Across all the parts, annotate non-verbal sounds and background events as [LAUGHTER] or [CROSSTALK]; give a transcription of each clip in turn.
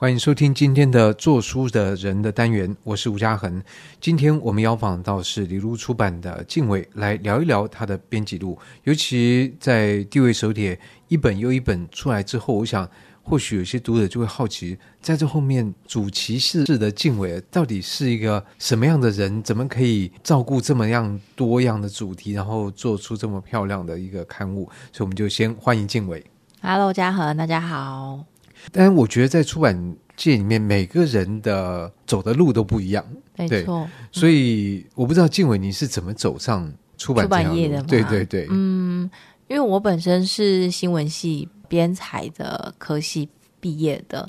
欢迎收听今天的做书的人的单元，我是吴家恒。今天我们邀访到是理路出版的静伟，来聊一聊他的编辑路。尤其在地位手帖一本又一本出来之后，我想或许有些读者就会好奇，在这后面主骑士的敬伟到底是一个什么样的人？怎么可以照顾这么样多样的主题，然后做出这么漂亮的一个刊物？所以我们就先欢迎敬伟。Hello，嘉恒，大家好。但我觉得在出版界里面，每个人的走的路都不一样，没错。所以我不知道静伟你是怎么走上出版，出版业的？对对对，嗯，因为我本身是新闻系编采的科系毕业的，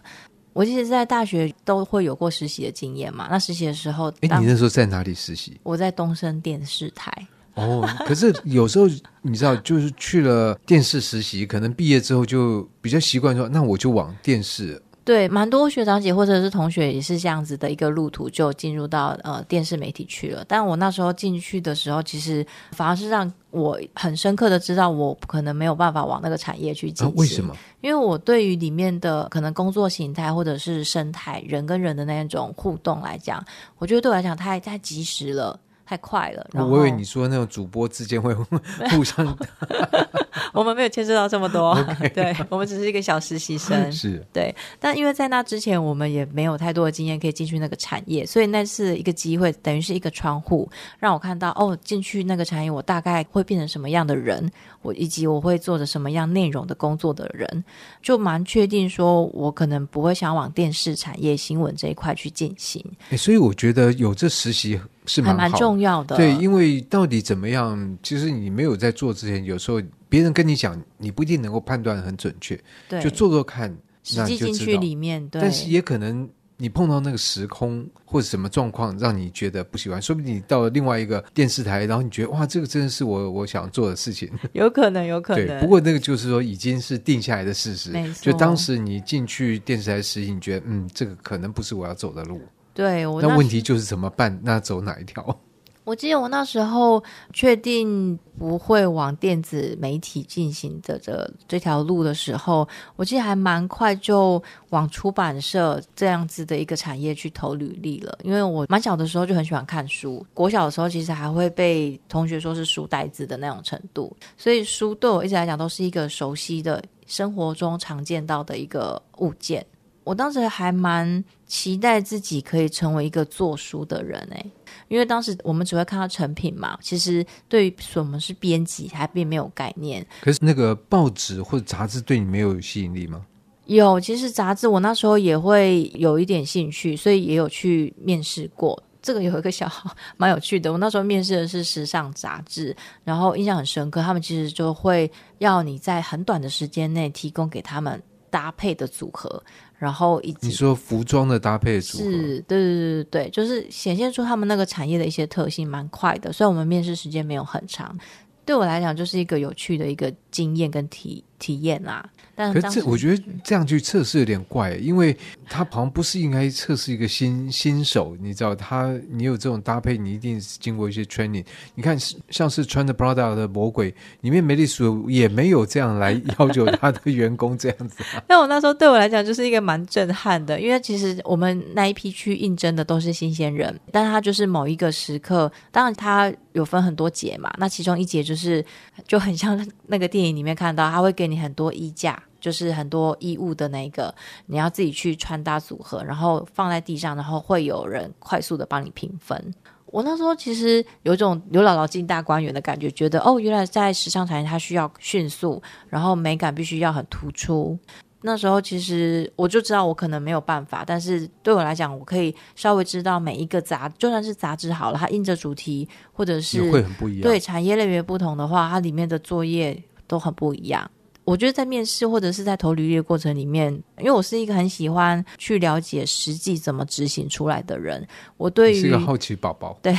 我其实在大学都会有过实习的经验嘛。那实习的时候，哎，你那时候在哪里实习？我在东升电视台。哦，可是有时候你知道，就是去了电视实习，可能毕业之后就比较习惯说，那我就往电视。对，蛮多学长姐或者是同学也是这样子的一个路途，就进入到呃电视媒体去了。但我那时候进去的时候，其实反而是让我很深刻的知道，我可能没有办法往那个产业去进为什么？因为我对于里面的可能工作形态或者是生态，人跟人的那种互动来讲，我觉得对我来讲太太及时了。太快了，然后我以为你说那种主播之间会 [LAUGHS] 互相 [LAUGHS] [LAUGHS] 我们没有牵涉到这么多对，我们只是一个小实习生，是对。但因为在那之前，我们也没有太多的经验可以进去那个产业，所以那是一个机会，等于是一个窗户，让我看到哦，进去那个产业，我大概会变成什么样的人，我以及我会做着什么样内容的工作的人，就蛮确定说，我可能不会想往电视产业新闻这一块去进行。欸，所以我觉得有这实习。是蛮蛮重要的，对，因为到底怎么样，其实你没有在做之前，有时候别人跟你讲，你不一定能够判断很准确。对，就做做看，实际进去里面，对。但是也可能你碰到那个时空或者什么状况，让你觉得不喜欢，说不定你到了另外一个电视台，然后你觉得哇，这个真的是我我想做的事情。[LAUGHS] 有可能，有可能。对，不过那个就是说已经是定下来的事实。就当时你进去电视台实习，你觉得嗯，这个可能不是我要走的路。对，我那，那问题就是怎么办？那走哪一条？[LAUGHS] 我记得我那时候确定不会往电子媒体进行的这这条路的时候，我记得还蛮快就往出版社这样子的一个产业去投履历了。因为我蛮小的时候就很喜欢看书，国小的时候其实还会被同学说是书呆子的那种程度，所以书对我一直来讲都是一个熟悉的生活中常见到的一个物件。我当时还蛮期待自己可以成为一个做书的人诶，因为当时我们只会看到成品嘛，其实对于什么是编辑还并没有概念。可是那个报纸或者杂志对你没有吸引力吗？有，其实杂志我那时候也会有一点兴趣，所以也有去面试过。这个有一个小号蛮有趣的，我那时候面试的是时尚杂志，然后印象很深刻，他们其实就会要你在很短的时间内提供给他们搭配的组合。然后以及你说服装的搭配组合，是，对对对对对，就是显现出他们那个产业的一些特性，蛮快的。虽然我们面试时间没有很长，对我来讲就是一个有趣的一个经验跟体体验啦。但，可是这我觉得这样去测试有点怪，因为他好像不是应该测试一个新新手，你知道他你有这种搭配，你一定是经过一些 training。你看，像是穿着 Prada 的魔鬼里面，梅丽史也没有这样来要求他的员工这样子。[LAUGHS] 那我那时候对我来讲就是一个蛮震撼的，因为其实我们那一批去应征的都是新鲜人，但他就是某一个时刻，当然他有分很多节嘛，那其中一节就是就很像那个电影里面看到，他会给你很多衣架。就是很多衣物的那个，你要自己去穿搭组合，然后放在地上，然后会有人快速的帮你评分。我那时候其实有种刘姥姥进大观园的感觉，觉得哦，原来在时尚产业它需要迅速，然后美感必须要很突出。那时候其实我就知道我可能没有办法，但是对我来讲，我可以稍微知道每一个杂，就算是杂志好了，它印着主题或者是会很不一样。对，产业类别不同的话，它里面的作业都很不一样。我觉得在面试或者是在投履历的过程里面，因为我是一个很喜欢去了解实际怎么执行出来的人，我对于是一个好奇宝宝。对，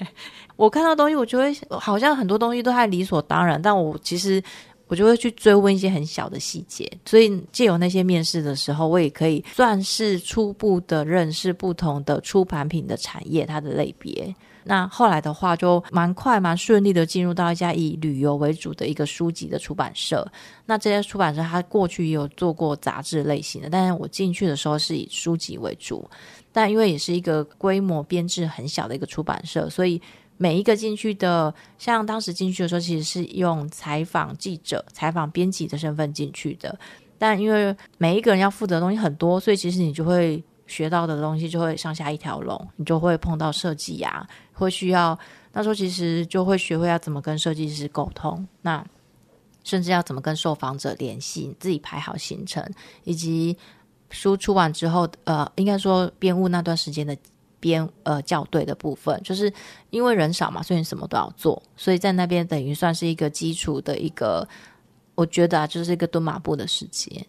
[LAUGHS] 我看到东西，我觉得好像很多东西都还理所当然，但我其实我就会去追问一些很小的细节。所以借由那些面试的时候，我也可以算是初步的认识不同的出版品的产业，它的类别。那后来的话，就蛮快蛮顺利的进入到一家以旅游为主的一个书籍的出版社。那这些出版社，它过去也有做过杂志类型的，但是我进去的时候是以书籍为主。但因为也是一个规模编制很小的一个出版社，所以每一个进去的，像当时进去的时候，其实是用采访记者、采访编辑的身份进去的。但因为每一个人要负责的东西很多，所以其实你就会学到的东西就会上下一条龙，你就会碰到设计呀。会需要那时候其实就会学会要怎么跟设计师沟通，那甚至要怎么跟受访者联系，自己排好行程，以及书出完之后，呃，应该说编务那段时间的编呃校对的部分，就是因为人少嘛，所以你什么都要做，所以在那边等于算是一个基础的一个，我觉得啊，就是一个蹲马步的时间。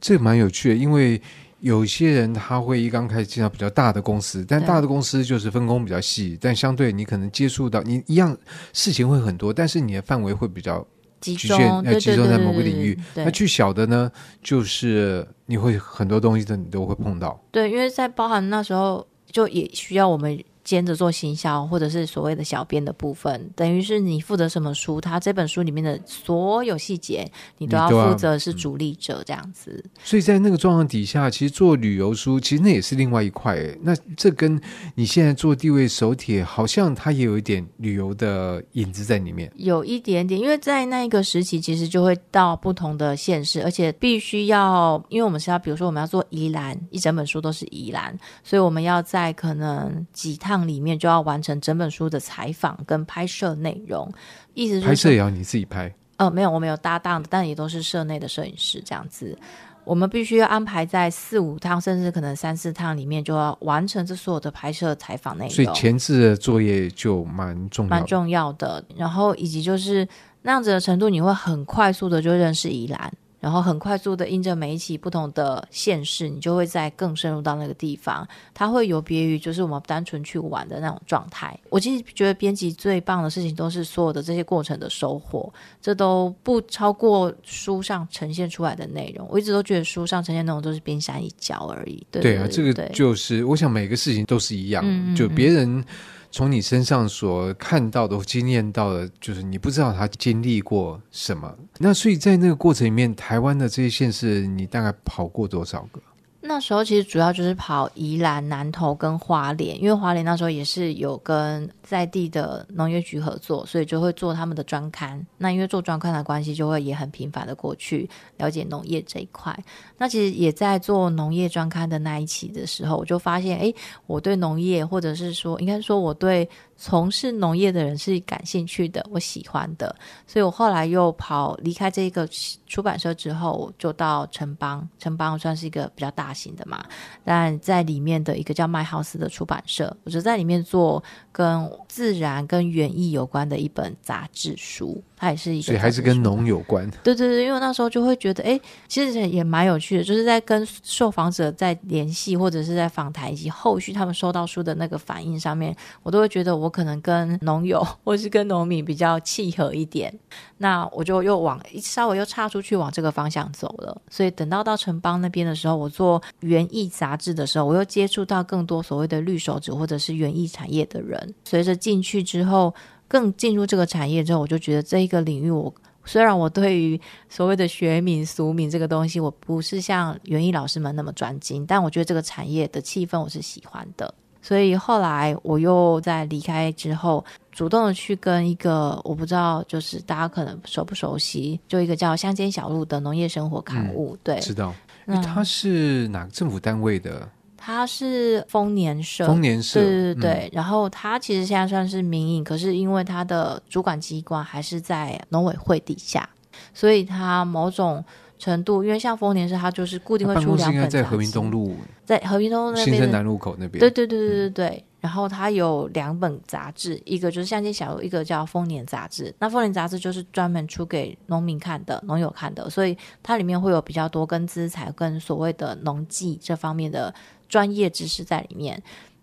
这蛮有趣的，因为。有些人他会一刚开始进到比较大的公司，但大的公司就是分工比较细，但相对你可能接触到你一样事情会很多，但是你的范围会比较集中，要集中在某个领域。那去小的呢，就是你会很多东西的你都会碰到。对，因为在包含那时候就也需要我们。兼着做行销，或者是所谓的小编的部分，等于是你负责什么书，他这本书里面的所有细节，你都要负责是主力者这样子。所以在那个状况底下，其实做旅游书，其实那也是另外一块。那这跟你现在做地位手帖，好像它也有一点旅游的影子在里面。有一点点，因为在那一个时期，其实就会到不同的县市，而且必须要，因为我们是要，比如说我们要做宜兰，一整本书都是宜兰，所以我们要在可能几趟。里面就要完成整本书的采访跟拍摄内容，意思是拍摄也要你自己拍？呃，没有，我们有搭档的，但也都是社内的摄影师这样子。我们必须要安排在四五趟，甚至可能三四趟里面，就要完成这所有的拍摄采访内容。所以前置的作业就蛮重要，蛮重要的。然后以及就是那样子的程度，你会很快速的就认识宜兰。然后很快速的，因着每一期不同的县市，你就会再更深入到那个地方。它会有别于就是我们单纯去玩的那种状态。我其实觉得编辑最棒的事情都是所有的这些过程的收获，这都不超过书上呈现出来的内容。我一直都觉得书上呈现内容都是冰山一角而已。对，对啊，这个就是我想每个事情都是一样，嗯、就别人。从你身上所看到的、经验到的，就是你不知道他经历过什么。那所以在那个过程里面，台湾的这些县市，你大概跑过多少个？那时候其实主要就是跑宜兰、南投跟花莲，因为花莲那时候也是有跟在地的农业局合作，所以就会做他们的专刊。那因为做专刊的关系，就会也很频繁的过去了解农业这一块。那其实也在做农业专刊的那一期的时候，我就发现，哎，我对农业，或者是说，应该说我对。从事农业的人是感兴趣的，我喜欢的，所以我后来又跑离开这个出版社之后，就到城邦。城邦算是一个比较大型的嘛，但在里面的一个叫麦浩斯的出版社，我就在里面做跟自然跟园艺有关的一本杂志书。它也是一个，所以还是跟农有关。对对对，因为那时候就会觉得，哎，其实也蛮有趣的，就是在跟受访者在联系，或者是在访谈以及后续他们收到书的那个反应上面，我都会觉得我可能跟农友 [LAUGHS] 或是跟农民比较契合一点。那我就又往稍微又岔出去往这个方向走了。所以等到到城邦那边的时候，我做园艺杂志的时候，我又接触到更多所谓的绿手指或者是园艺产业的人。随着进去之后。更进入这个产业之后，我就觉得这一个领域我，虽然我对于所谓的学名俗名这个东西，我不是像园艺老师们那么专精，但我觉得这个产业的气氛我是喜欢的，所以后来我又在离开之后，主动的去跟一个我不知道，就是大家可能熟不熟悉，就一个叫乡间小路的农业生活刊物，嗯、对，知道，它是哪个政府单位的？它是丰年社，丰年社，对对对。嗯、然后它其实现在算是民营，可是因为它的主管机关还是在农委会底下，所以它某种程度，因为像丰年社，它就是固定会出两本。在和平东路，在和平东路那边，新生南路口那边。对对对对对对。嗯、然后它有两本杂志，一个就是乡间小路，一个叫丰年杂志。那丰年杂志就是专门出给农民看的、农友看的，所以它里面会有比较多跟资材、跟所谓的农技这方面的。专业知识在里面。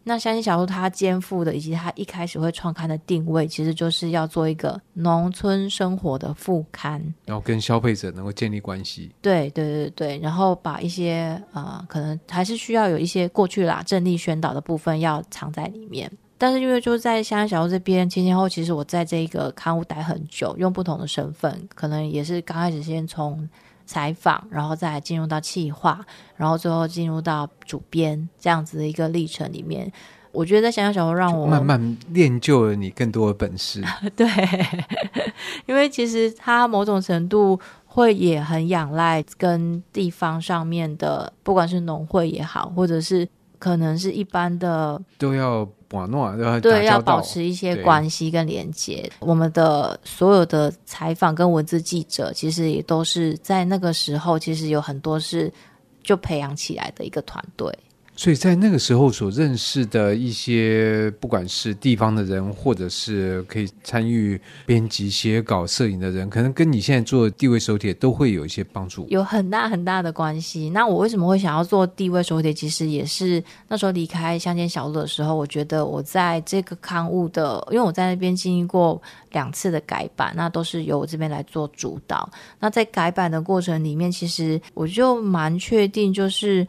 那乡间小说它肩负的，以及它一开始会创刊的定位，其实就是要做一个农村生活的副刊，然后跟消费者能够建立关系。对对对对，然后把一些呃，可能还是需要有一些过去啦，政力宣导的部分要藏在里面。但是因为就在乡间小路这边前前后，其实我在这个刊物待很久，用不同的身份，可能也是刚开始先从。采访，然后再进入到企划，然后最后进入到主编这样子的一个历程里面，我觉得在乡间小路让我慢慢练就了你更多的本事。[LAUGHS] 对，因为其实它某种程度会也很仰赖跟地方上面的，不管是农会也好，或者是可能是一般的，都要。对，要保持一些关系跟连接。我们的所有的采访跟文字记者，其实也都是在那个时候，其实有很多是就培养起来的一个团队。所以在那个时候所认识的一些，不管是地方的人，或者是可以参与编辑、写稿、摄影的人，可能跟你现在做地位手帖都会有一些帮助，有很大很大的关系。那我为什么会想要做地位手帖？其实也是那时候离开乡间小路的时候，我觉得我在这个刊物的，因为我在那边经历过两次的改版，那都是由我这边来做主导。那在改版的过程里面，其实我就蛮确定，就是。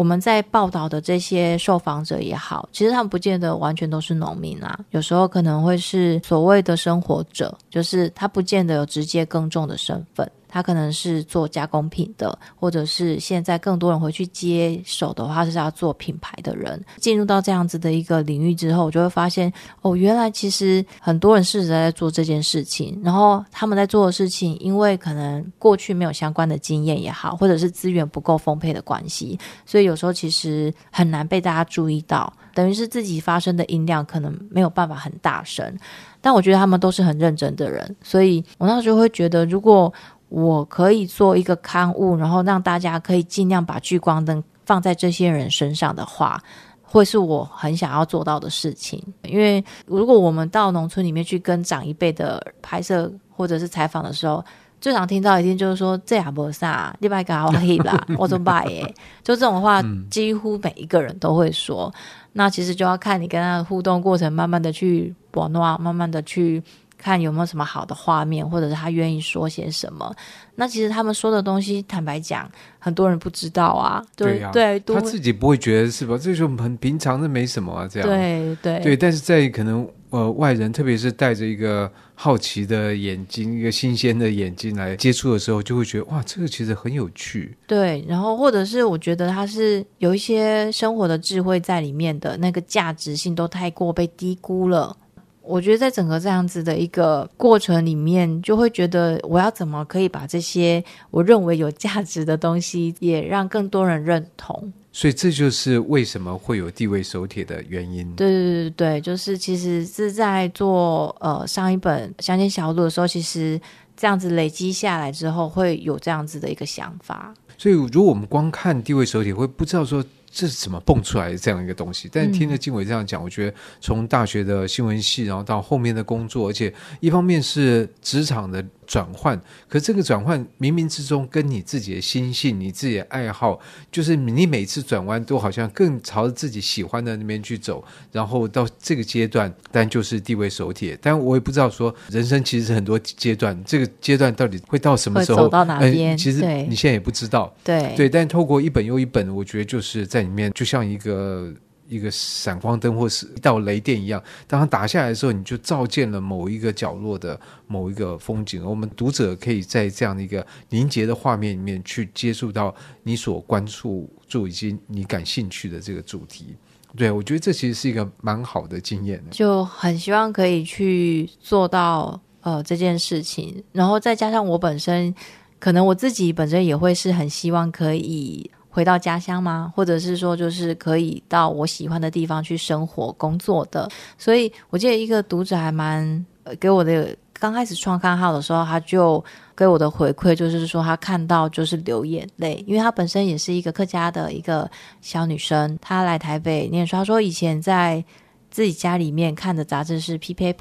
我们在报道的这些受访者也好，其实他们不见得完全都是农民啊，有时候可能会是所谓的生活者，就是他不见得有直接耕种的身份。他可能是做加工品的，或者是现在更多人回去接手的话，是要做品牌的人。进入到这样子的一个领域之后，我就会发现，哦，原来其实很多人试着在做这件事情，然后他们在做的事情，因为可能过去没有相关的经验也好，或者是资源不够丰沛的关系，所以有时候其实很难被大家注意到，等于是自己发声的音量可能没有办法很大声。但我觉得他们都是很认真的人，所以我那时候会觉得，如果我可以做一个刊物，然后让大家可以尽量把聚光灯放在这些人身上的话，会是我很想要做到的事情。因为如果我们到农村里面去跟长一辈的拍摄或者是采访的时候，最常听到一定就是说这也不啥，你别搞我黑啦，[LAUGHS] 我怎么办耶？就这种话，几乎每一个人都会说。那其实就要看你跟他的互动过程，慢慢的去播弄，慢慢的去。看有没有什么好的画面，或者是他愿意说些什么。那其实他们说的东西，坦白讲，很多人不知道啊。对对他自己不会觉得是吧？这就很平常，的没什么啊，这样。对对对，但是在可能呃外人，特别是带着一个好奇的眼睛，一个新鲜的眼睛来接触的时候，就会觉得哇，这个其实很有趣。对，然后或者是我觉得他是有一些生活的智慧在里面的，那个价值性都太过被低估了。我觉得在整个这样子的一个过程里面，就会觉得我要怎么可以把这些我认为有价值的东西，也让更多人认同。所以这就是为什么会有地位手帖的原因。对对对对，就是其实是在做呃上一本乡间小路的时候，其实这样子累积下来之后，会有这样子的一个想法。所以如果我们光看地位手帖，会不知道说。这是怎么蹦出来的这样一个东西？但听了静伟这样讲，嗯、我觉得从大学的新闻系，然后到后面的工作，而且一方面是职场的。转换，可这个转换冥冥之中跟你自己的心性、你自己的爱好，就是你每次转弯都好像更朝着自己喜欢的那边去走，然后到这个阶段，但就是地位手帖。但我也不知道说人生其实是很多阶段，这个阶段到底会到什么时候？走到哪边？呃、其实你现在也不知道。对对，但透过一本又一本，我觉得就是在里面，就像一个。一个闪光灯或是一道雷电一样，当它打下来的时候，你就照见了某一个角落的某一个风景。我们读者可以在这样的一个凝结的画面里面去接触到你所关注、注以及你感兴趣的这个主题。对，我觉得这其实是一个蛮好的经验。就很希望可以去做到呃这件事情，然后再加上我本身，可能我自己本身也会是很希望可以。回到家乡吗？或者是说，就是可以到我喜欢的地方去生活、工作的？所以我记得一个读者还蛮给我的，刚开始创刊号的时候，他就给我的回馈就是说，他看到就是流眼泪，因为他本身也是一个客家的一个小女生，她来台北念书，她说以前在自己家里面看的杂志是《P Paper》，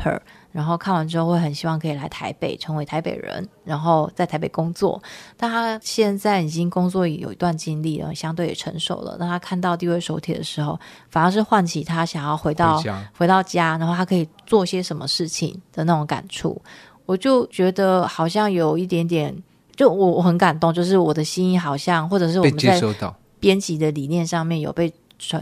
然后看完之后会很希望可以来台北，成为台北人，然后在台北工作。但他现在已经工作有一段经历了，相对也成熟了。当他看到地位手帖的时候，反而是唤起他想要回到回，回到家，然后他可以做些什么事情的那种感触。我就觉得好像有一点点，就我我很感动，就是我的心意好像，或者是我们在编辑的理念上面有被。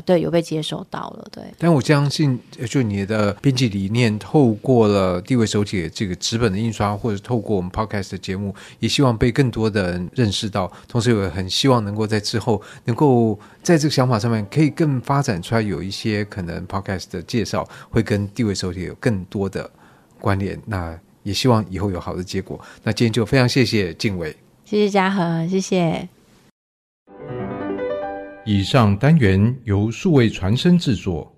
对，有被接收到了，对。但我相信，就你的编辑理念，透过了地位手写这个纸本的印刷，或者透过我们 Podcast 的节目，也希望被更多的人认识到。同时，也很希望能够在之后，能够在这个想法上面，可以更发展出来，有一些可能 Podcast 的介绍会跟地位手写有更多的关联。那也希望以后有好的结果。那今天就非常谢谢静伟，谢谢嘉禾，谢谢。以上单元由数位传声制作。